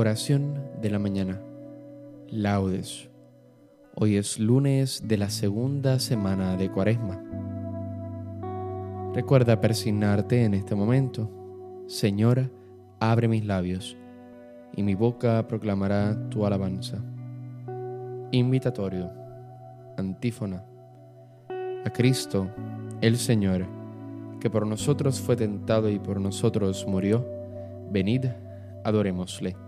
Oración de la mañana. Laudes. Hoy es lunes de la segunda semana de Cuaresma. Recuerda persignarte en este momento. Señora, abre mis labios, y mi boca proclamará tu alabanza. Invitatorio. Antífona. A Cristo, el Señor, que por nosotros fue tentado y por nosotros murió, venid, adorémosle.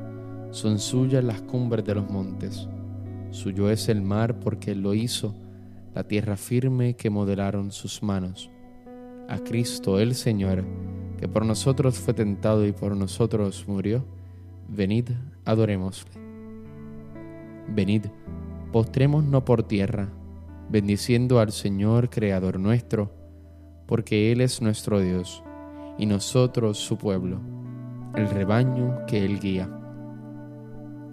son suyas las cumbres de los montes. Suyo es el mar porque Él lo hizo, la tierra firme que modelaron sus manos. A Cristo el Señor, que por nosotros fue tentado y por nosotros murió, venid, adorémosle. Venid, postrémonos por tierra, bendiciendo al Señor Creador nuestro, porque Él es nuestro Dios, y nosotros su pueblo, el rebaño que Él guía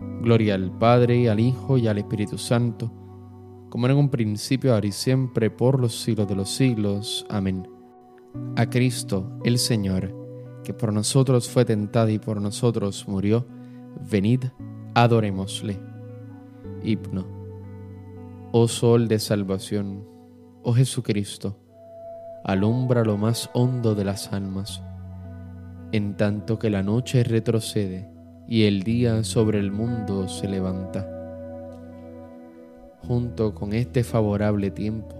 Gloria al Padre, al Hijo y al Espíritu Santo, como en un principio, ahora y siempre, por los siglos de los siglos. Amén. A Cristo, el Señor, que por nosotros fue tentado y por nosotros murió, venid, adorémosle. Himno. Oh Sol de salvación, oh Jesucristo, alumbra lo más hondo de las almas, en tanto que la noche retrocede y el día sobre el mundo se levanta. Junto con este favorable tiempo,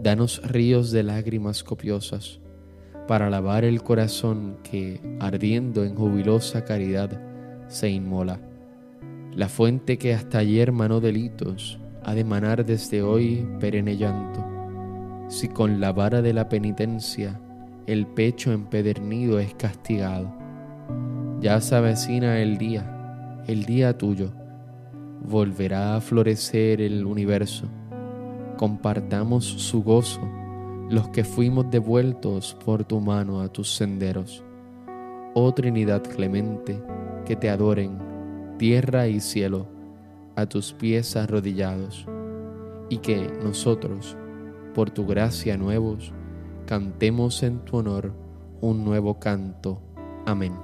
danos ríos de lágrimas copiosas para lavar el corazón que, ardiendo en jubilosa caridad, se inmola. La fuente que hasta ayer manó delitos ha de manar desde hoy perenne llanto. Si con la vara de la penitencia el pecho empedernido es castigado ya se avecina el día, el día tuyo. Volverá a florecer el universo. Compartamos su gozo, los que fuimos devueltos por tu mano a tus senderos. Oh Trinidad clemente, que te adoren, tierra y cielo, a tus pies arrodillados, y que nosotros, por tu gracia nuevos, cantemos en tu honor un nuevo canto. Amén.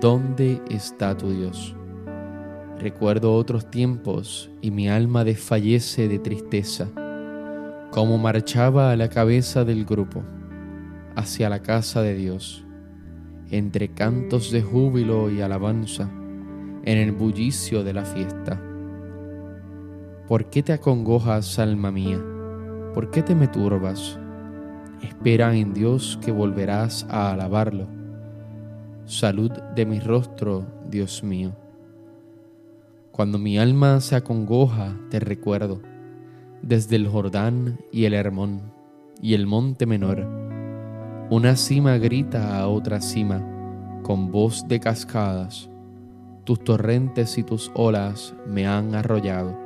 ¿dónde está tu Dios? Recuerdo otros tiempos y mi alma desfallece de tristeza, como marchaba a la cabeza del grupo hacia la casa de Dios, entre cantos de júbilo y alabanza, en el bullicio de la fiesta. ¿Por qué te acongojas, alma mía? ¿Por qué te me turbas? Espera en Dios que volverás a alabarlo. Salud de mi rostro, Dios mío. Cuando mi alma se acongoja, te recuerdo, desde el Jordán y el Hermón y el monte menor. Una cima grita a otra cima, con voz de cascadas. Tus torrentes y tus olas me han arrollado.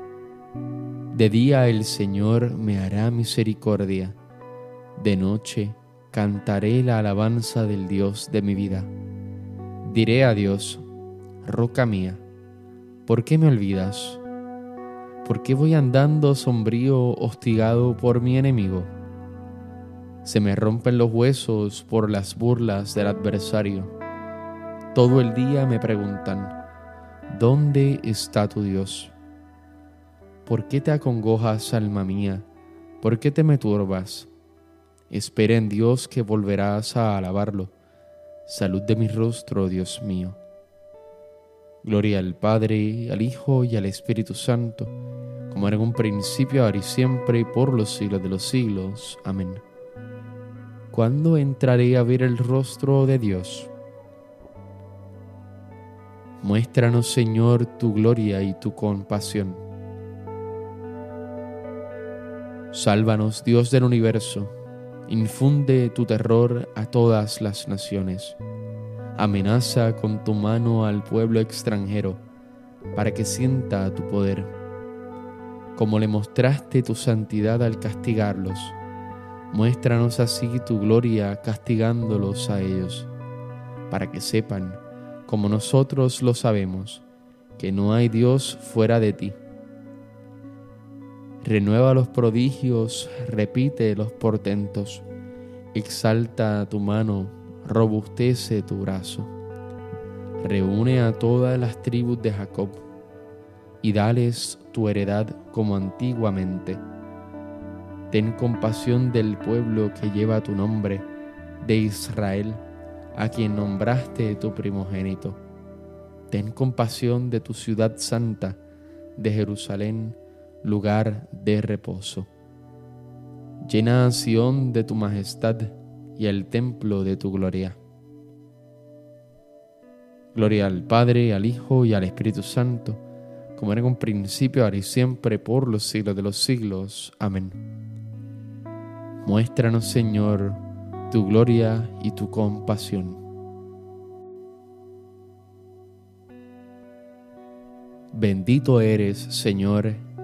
De día el Señor me hará misericordia, de noche cantaré la alabanza del Dios de mi vida. Diré a Dios, roca mía, ¿Por qué me olvidas? ¿Por qué voy andando sombrío, hostigado por mi enemigo? Se me rompen los huesos por las burlas del adversario. Todo el día me preguntan, ¿dónde está tu Dios? ¿Por qué te acongojas, alma mía? ¿Por qué te me turbas? Espera en Dios que volverás a alabarlo. Salud de mi rostro, Dios mío. Gloria al Padre, al Hijo y al Espíritu Santo, como era en un principio, ahora y siempre, y por los siglos de los siglos. Amén. ¿Cuándo entraré a ver el rostro de Dios? Muéstranos, Señor, tu gloria y tu compasión. Sálvanos, Dios del universo, infunde tu terror a todas las naciones amenaza con tu mano al pueblo extranjero para que sienta tu poder. Como le mostraste tu santidad al castigarlos, muéstranos así tu gloria castigándolos a ellos, para que sepan, como nosotros lo sabemos, que no hay Dios fuera de ti. Renueva los prodigios, repite los portentos, exalta tu mano robustece tu brazo. Reúne a todas las tribus de Jacob y dales tu heredad como antiguamente. Ten compasión del pueblo que lleva tu nombre, de Israel, a quien nombraste tu primogénito. Ten compasión de tu ciudad santa, de Jerusalén, lugar de reposo. Llena a Sión de tu majestad y el templo de tu gloria. Gloria al Padre, al Hijo y al Espíritu Santo, como era en un principio, ahora y siempre, por los siglos de los siglos. Amén. Muéstranos, Señor, tu gloria y tu compasión. Bendito eres, Señor,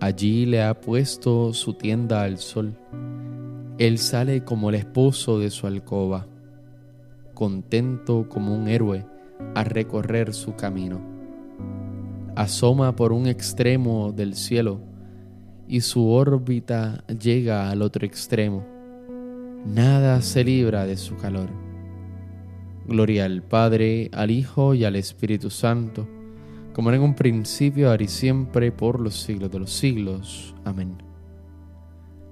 Allí le ha puesto su tienda al sol. Él sale como el esposo de su alcoba, contento como un héroe a recorrer su camino. Asoma por un extremo del cielo y su órbita llega al otro extremo. Nada se libra de su calor. Gloria al Padre, al Hijo y al Espíritu Santo como en un principio, ahora y siempre, por los siglos de los siglos. Amén.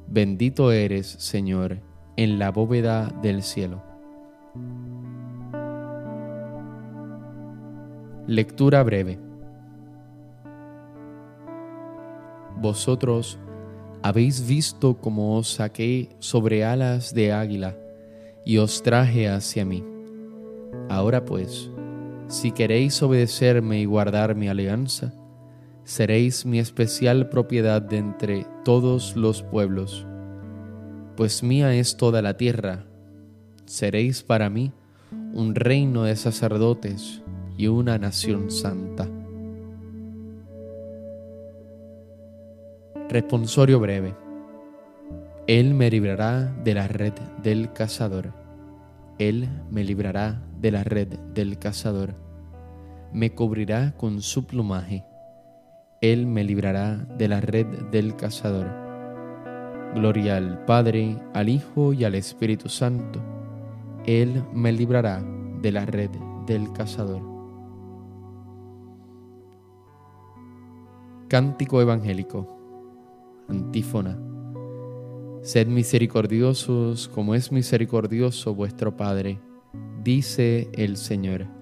Bendito eres, Señor, en la bóveda del cielo. Lectura breve. Vosotros habéis visto cómo os saqué sobre alas de águila y os traje hacia mí. Ahora pues, si queréis obedecerme y guardar mi alianza, seréis mi especial propiedad de entre todos los pueblos. pues mía es toda la tierra. Seréis para mí un reino de sacerdotes y una nación santa. Responsorio breve. Él me librará de la red del cazador. Él me librará de la red del cazador. Me cubrirá con su plumaje. Él me librará de la red del cazador. Gloria al Padre, al Hijo y al Espíritu Santo. Él me librará de la red del cazador. Cántico Evangélico. Antífona. Sed misericordiosos como es misericordioso vuestro Padre, dice el Señor.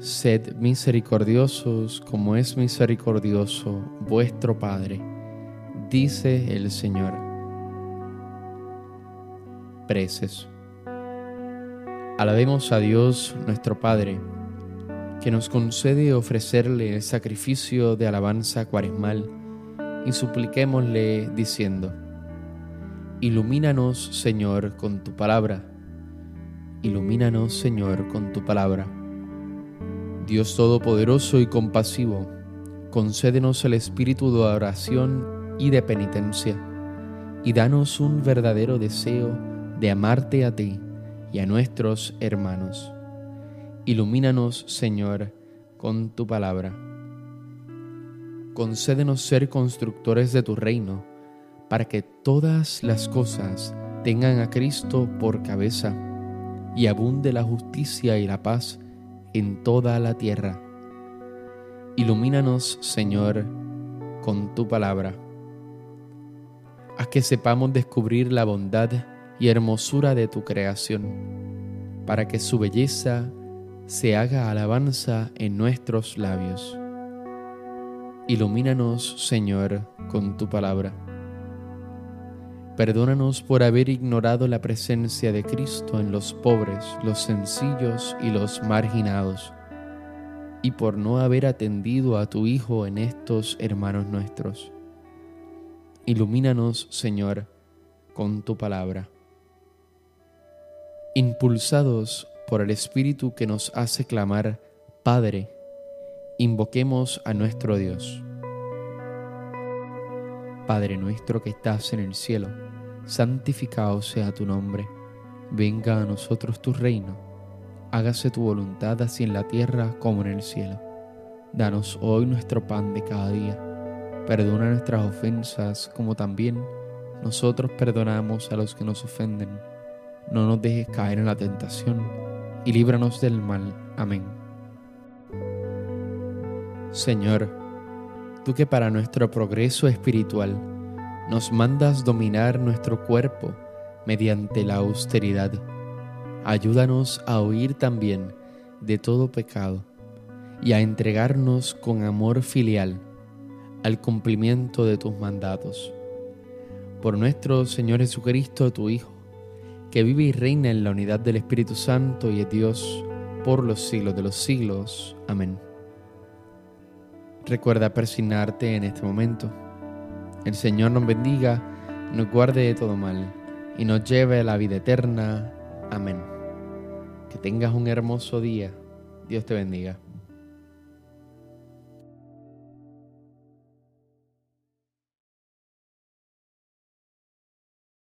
Sed misericordiosos como es misericordioso vuestro Padre, dice el Señor. Preces. Alabemos a Dios nuestro Padre, que nos concede ofrecerle el sacrificio de alabanza cuaresmal y supliquémosle diciendo, Ilumínanos Señor con tu palabra, ilumínanos Señor con tu palabra Dios Todopoderoso y compasivo, concédenos el espíritu de oración y de penitencia, y danos un verdadero deseo de amarte a ti y a nuestros hermanos. Ilumínanos, Señor, con tu palabra. Concédenos ser constructores de tu reino, para que todas las cosas tengan a Cristo por cabeza, y abunde la justicia y la paz en toda la tierra. Ilumínanos, Señor, con tu palabra. Haz que sepamos descubrir la bondad y hermosura de tu creación, para que su belleza se haga alabanza en nuestros labios. Ilumínanos, Señor, con tu palabra. Perdónanos por haber ignorado la presencia de Cristo en los pobres, los sencillos y los marginados, y por no haber atendido a tu Hijo en estos hermanos nuestros. Ilumínanos, Señor, con tu palabra. Impulsados por el Espíritu que nos hace clamar, Padre, invoquemos a nuestro Dios. Padre nuestro que estás en el cielo, santificado sea tu nombre, venga a nosotros tu reino, hágase tu voluntad así en la tierra como en el cielo. Danos hoy nuestro pan de cada día, perdona nuestras ofensas como también nosotros perdonamos a los que nos ofenden. No nos dejes caer en la tentación y líbranos del mal. Amén. Señor, tú que para nuestro progreso espiritual nos mandas dominar nuestro cuerpo mediante la austeridad. Ayúdanos a huir también de todo pecado y a entregarnos con amor filial al cumplimiento de tus mandatos. Por nuestro Señor Jesucristo, tu Hijo, que vive y reina en la unidad del Espíritu Santo y es Dios por los siglos de los siglos. Amén. Recuerda persignarte en este momento. El Señor nos bendiga, nos guarde de todo mal y nos lleve a la vida eterna. Amén. Que tengas un hermoso día. Dios te bendiga.